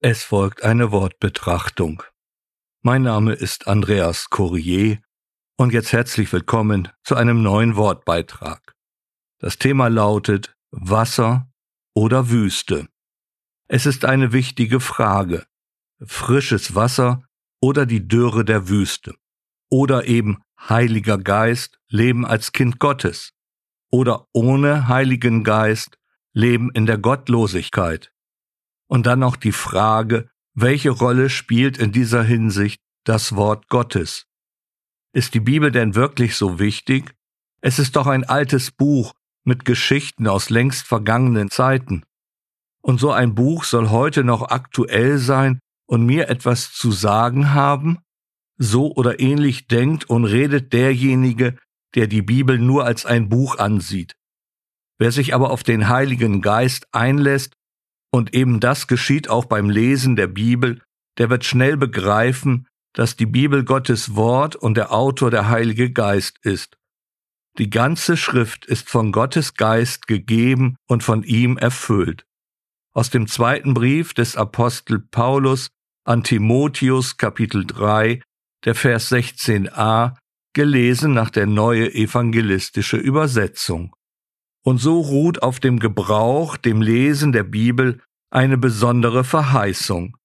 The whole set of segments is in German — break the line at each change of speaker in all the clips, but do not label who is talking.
Es folgt eine Wortbetrachtung. Mein Name ist Andreas Courier und jetzt herzlich willkommen zu einem neuen Wortbeitrag. Das Thema lautet Wasser oder Wüste. Es ist eine wichtige Frage. Frisches Wasser oder die Dürre der Wüste. Oder eben Heiliger Geist, Leben als Kind Gottes. Oder ohne Heiligen Geist, Leben in der Gottlosigkeit. Und dann noch die Frage, welche Rolle spielt in dieser Hinsicht das Wort Gottes? Ist die Bibel denn wirklich so wichtig? Es ist doch ein altes Buch mit Geschichten aus längst vergangenen Zeiten. Und so ein Buch soll heute noch aktuell sein und mir etwas zu sagen haben? So oder ähnlich denkt und redet derjenige, der die Bibel nur als ein Buch ansieht. Wer sich aber auf den Heiligen Geist einlässt und eben das geschieht auch beim Lesen der Bibel, der wird schnell begreifen, dass die Bibel Gottes Wort und der Autor der Heilige Geist ist. Die ganze Schrift ist von Gottes Geist gegeben und von ihm erfüllt. Aus dem zweiten Brief des Apostel Paulus an Timotheus Kapitel 3, der Vers 16a, gelesen nach der neue evangelistische Übersetzung. Und so ruht auf dem Gebrauch, dem Lesen der Bibel eine besondere Verheißung.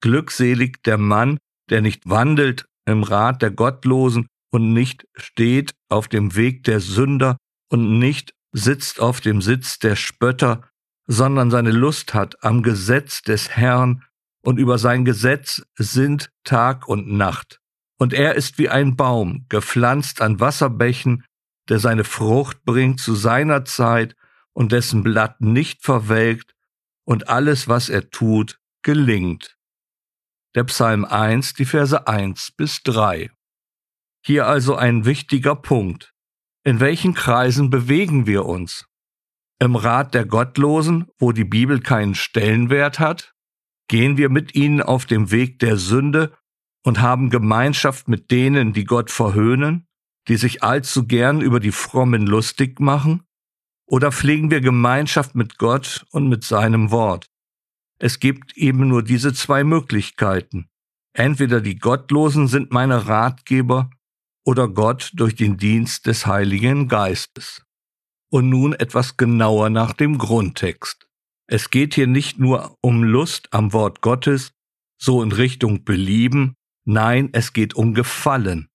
Glückselig der Mann, der nicht wandelt im Rat der Gottlosen und nicht steht auf dem Weg der Sünder und nicht sitzt auf dem Sitz der Spötter, sondern seine Lust hat am Gesetz des Herrn und über sein Gesetz sind Tag und Nacht. Und er ist wie ein Baum, gepflanzt an Wasserbächen, der seine Frucht bringt zu seiner Zeit und dessen Blatt nicht verwelkt, und alles, was er tut, gelingt. Der Psalm 1, die Verse 1 bis 3. Hier also ein wichtiger Punkt. In welchen Kreisen bewegen wir uns? Im Rat der Gottlosen, wo die Bibel keinen Stellenwert hat? Gehen wir mit ihnen auf dem Weg der Sünde und haben Gemeinschaft mit denen, die Gott verhöhnen? die sich allzu gern über die Frommen lustig machen? Oder pflegen wir Gemeinschaft mit Gott und mit seinem Wort? Es gibt eben nur diese zwei Möglichkeiten. Entweder die Gottlosen sind meine Ratgeber oder Gott durch den Dienst des Heiligen Geistes. Und nun etwas genauer nach dem Grundtext. Es geht hier nicht nur um Lust am Wort Gottes, so in Richtung Belieben, nein, es geht um Gefallen.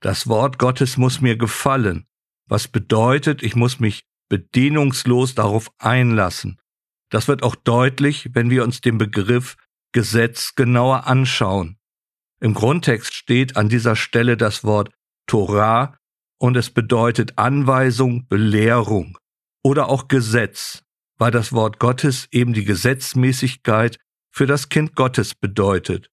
Das Wort Gottes muss mir gefallen, was bedeutet, ich muss mich bedingungslos darauf einlassen. Das wird auch deutlich, wenn wir uns den Begriff Gesetz genauer anschauen. Im Grundtext steht an dieser Stelle das Wort Torah und es bedeutet Anweisung, Belehrung oder auch Gesetz, weil das Wort Gottes eben die Gesetzmäßigkeit für das Kind Gottes bedeutet,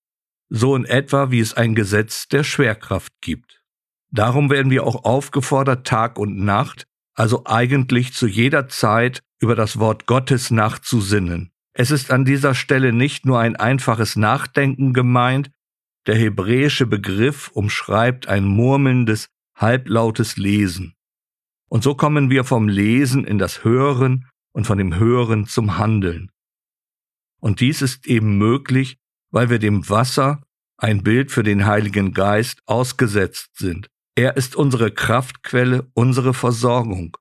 so in etwa wie es ein Gesetz der Schwerkraft gibt. Darum werden wir auch aufgefordert, Tag und Nacht, also eigentlich zu jeder Zeit, über das Wort Gottes nachzusinnen. Es ist an dieser Stelle nicht nur ein einfaches Nachdenken gemeint, der hebräische Begriff umschreibt ein murmelndes, halblautes Lesen. Und so kommen wir vom Lesen in das Hören und von dem Hören zum Handeln. Und dies ist eben möglich, weil wir dem Wasser, ein Bild für den Heiligen Geist, ausgesetzt sind. Er ist unsere Kraftquelle, unsere Versorgung.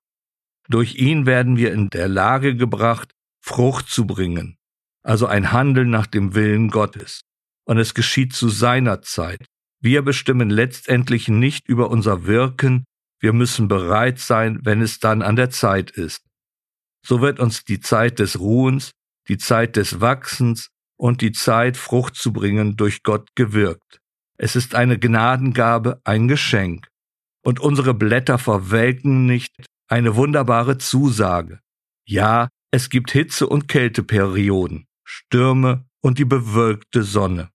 Durch ihn werden wir in der Lage gebracht, Frucht zu bringen, also ein Handeln nach dem Willen Gottes. Und es geschieht zu seiner Zeit. Wir bestimmen letztendlich nicht über unser Wirken, wir müssen bereit sein, wenn es dann an der Zeit ist. So wird uns die Zeit des Ruhens, die Zeit des Wachsens und die Zeit, Frucht zu bringen, durch Gott gewirkt. Es ist eine Gnadengabe, ein Geschenk. Und unsere Blätter verwelken nicht, eine wunderbare Zusage. Ja, es gibt Hitze- und Kälteperioden, Stürme und die bewölkte Sonne.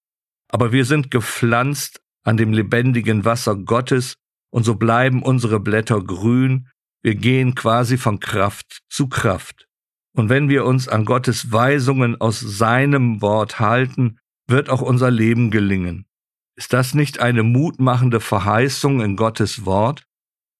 Aber wir sind gepflanzt an dem lebendigen Wasser Gottes und so bleiben unsere Blätter grün, wir gehen quasi von Kraft zu Kraft. Und wenn wir uns an Gottes Weisungen aus seinem Wort halten, wird auch unser Leben gelingen. Ist das nicht eine mutmachende Verheißung in Gottes Wort?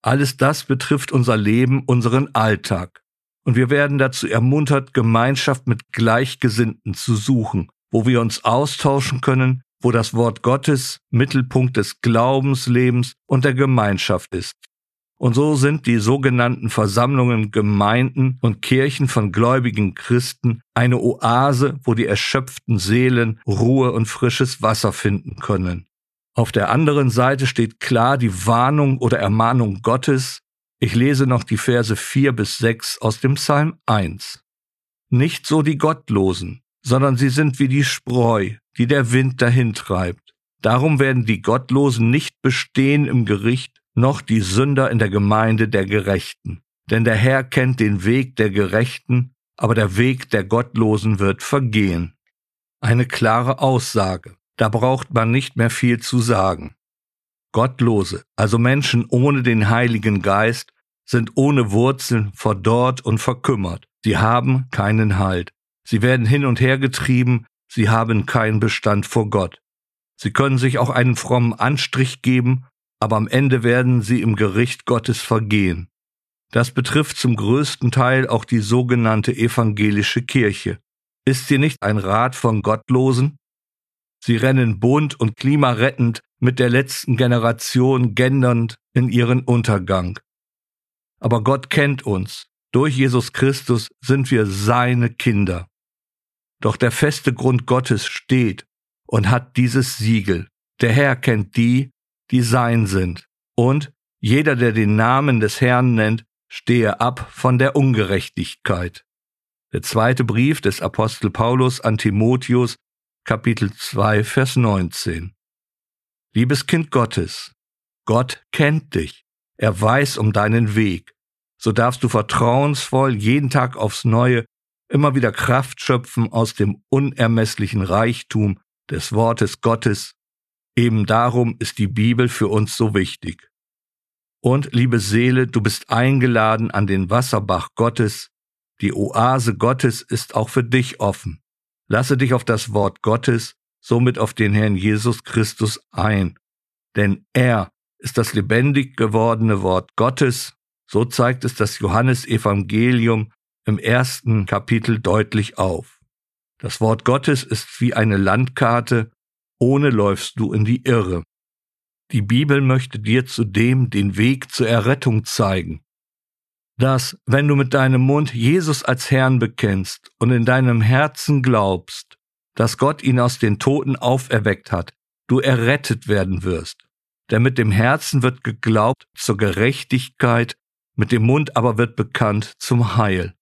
Alles das betrifft unser Leben, unseren Alltag. Und wir werden dazu ermuntert, Gemeinschaft mit Gleichgesinnten zu suchen, wo wir uns austauschen können, wo das Wort Gottes Mittelpunkt des Glaubenslebens und der Gemeinschaft ist. Und so sind die sogenannten Versammlungen, Gemeinden und Kirchen von gläubigen Christen eine Oase, wo die erschöpften Seelen Ruhe und frisches Wasser finden können. Auf der anderen Seite steht klar die Warnung oder Ermahnung Gottes. Ich lese noch die Verse 4 bis 6 aus dem Psalm 1. Nicht so die Gottlosen, sondern sie sind wie die Spreu, die der Wind dahintreibt. Darum werden die Gottlosen nicht bestehen im Gericht, noch die Sünder in der Gemeinde der Gerechten. Denn der Herr kennt den Weg der Gerechten, aber der Weg der Gottlosen wird vergehen. Eine klare Aussage. Da braucht man nicht mehr viel zu sagen. Gottlose, also Menschen ohne den Heiligen Geist, sind ohne Wurzeln verdorrt und verkümmert. Sie haben keinen Halt. Sie werden hin und her getrieben, sie haben keinen Bestand vor Gott. Sie können sich auch einen frommen Anstrich geben, aber am Ende werden sie im Gericht Gottes vergehen. Das betrifft zum größten Teil auch die sogenannte evangelische Kirche. Ist sie nicht ein Rat von Gottlosen? Sie rennen bunt und klimarettend mit der letzten Generation gendernd in ihren Untergang. Aber Gott kennt uns. Durch Jesus Christus sind wir seine Kinder. Doch der feste Grund Gottes steht und hat dieses Siegel. Der Herr kennt die, die sein sind. Und jeder, der den Namen des Herrn nennt, stehe ab von der Ungerechtigkeit. Der zweite Brief des Apostel Paulus an Timotheus, Kapitel 2, Vers 19. Liebes Kind Gottes, Gott kennt dich. Er weiß um deinen Weg. So darfst du vertrauensvoll jeden Tag aufs Neue immer wieder Kraft schöpfen aus dem unermesslichen Reichtum des Wortes Gottes. Eben darum ist die Bibel für uns so wichtig. Und liebe Seele, du bist eingeladen an den Wasserbach Gottes. Die Oase Gottes ist auch für dich offen. Lasse dich auf das Wort Gottes, somit auf den Herrn Jesus Christus ein. Denn er ist das lebendig gewordene Wort Gottes. So zeigt es das Johannesevangelium im ersten Kapitel deutlich auf. Das Wort Gottes ist wie eine Landkarte, ohne läufst du in die Irre. Die Bibel möchte dir zudem den Weg zur Errettung zeigen. Dass, wenn du mit deinem Mund Jesus als Herrn bekennst und in deinem Herzen glaubst, dass Gott ihn aus den Toten auferweckt hat, du errettet werden wirst. Denn mit dem Herzen wird geglaubt zur Gerechtigkeit, mit dem Mund aber wird bekannt zum Heil.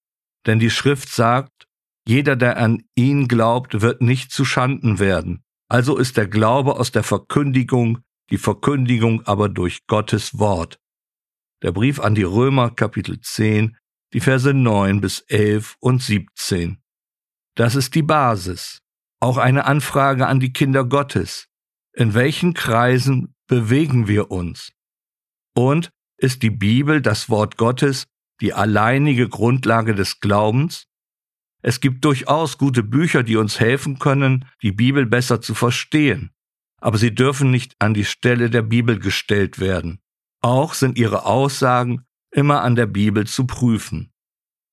Denn die Schrift sagt, jeder, der an ihn glaubt, wird nicht zu Schanden werden. Also ist der Glaube aus der Verkündigung, die Verkündigung aber durch Gottes Wort. Der Brief an die Römer Kapitel 10, die Verse 9 bis 11 und 17. Das ist die Basis. Auch eine Anfrage an die Kinder Gottes. In welchen Kreisen bewegen wir uns? Und ist die Bibel das Wort Gottes die alleinige Grundlage des Glaubens? Es gibt durchaus gute Bücher, die uns helfen können, die Bibel besser zu verstehen, aber sie dürfen nicht an die Stelle der Bibel gestellt werden. Auch sind ihre Aussagen immer an der Bibel zu prüfen.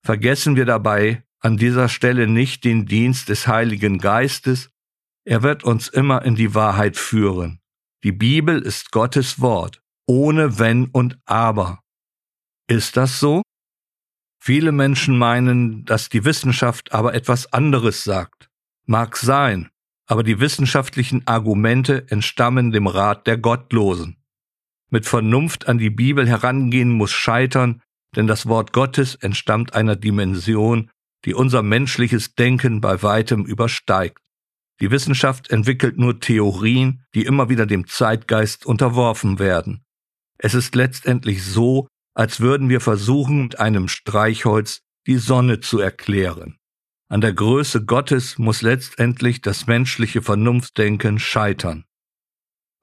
Vergessen wir dabei an dieser Stelle nicht den Dienst des Heiligen Geistes, er wird uns immer in die Wahrheit führen. Die Bibel ist Gottes Wort, ohne Wenn und Aber. Ist das so? Viele Menschen meinen, dass die Wissenschaft aber etwas anderes sagt. Mag sein, aber die wissenschaftlichen Argumente entstammen dem Rat der Gottlosen. Mit Vernunft an die Bibel herangehen muss scheitern, denn das Wort Gottes entstammt einer Dimension, die unser menschliches Denken bei weitem übersteigt. Die Wissenschaft entwickelt nur Theorien, die immer wieder dem Zeitgeist unterworfen werden. Es ist letztendlich so, als würden wir versuchen, mit einem Streichholz die Sonne zu erklären. An der Größe Gottes muss letztendlich das menschliche Vernunftdenken scheitern.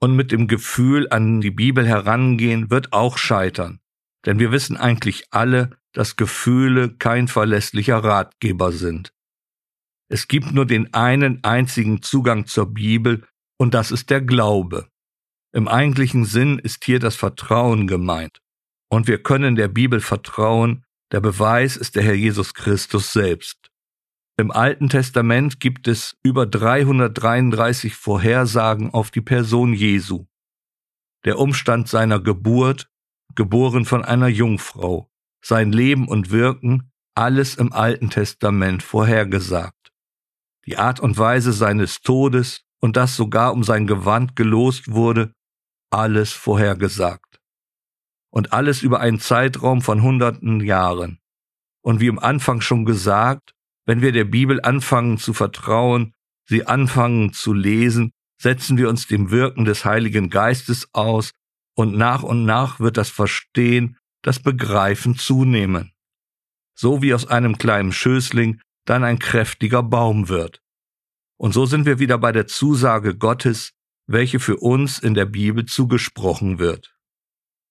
Und mit dem Gefühl an die Bibel herangehen wird auch scheitern. Denn wir wissen eigentlich alle, dass Gefühle kein verlässlicher Ratgeber sind. Es gibt nur den einen einzigen Zugang zur Bibel, und das ist der Glaube. Im eigentlichen Sinn ist hier das Vertrauen gemeint. Und wir können der Bibel vertrauen, der Beweis ist der Herr Jesus Christus selbst. Im Alten Testament gibt es über 333 Vorhersagen auf die Person Jesu. Der Umstand seiner Geburt, geboren von einer Jungfrau, sein Leben und Wirken, alles im Alten Testament vorhergesagt. Die Art und Weise seines Todes und dass sogar um sein Gewand gelost wurde, alles vorhergesagt. Und alles über einen Zeitraum von hunderten Jahren. Und wie im Anfang schon gesagt, wenn wir der Bibel anfangen zu vertrauen, sie anfangen zu lesen, setzen wir uns dem Wirken des Heiligen Geistes aus und nach und nach wird das Verstehen, das Begreifen zunehmen. So wie aus einem kleinen Schößling dann ein kräftiger Baum wird. Und so sind wir wieder bei der Zusage Gottes, welche für uns in der Bibel zugesprochen wird.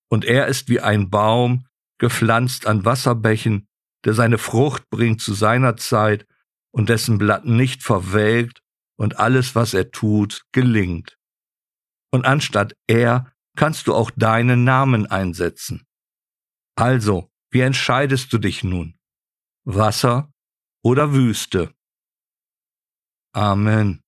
Und er ist wie ein Baum, gepflanzt an Wasserbächen, der seine Frucht bringt zu seiner Zeit und dessen Blatt nicht verwelkt und alles, was er tut, gelingt. Und anstatt er kannst du auch deinen Namen einsetzen. Also, wie entscheidest du dich nun? Wasser oder Wüste? Amen.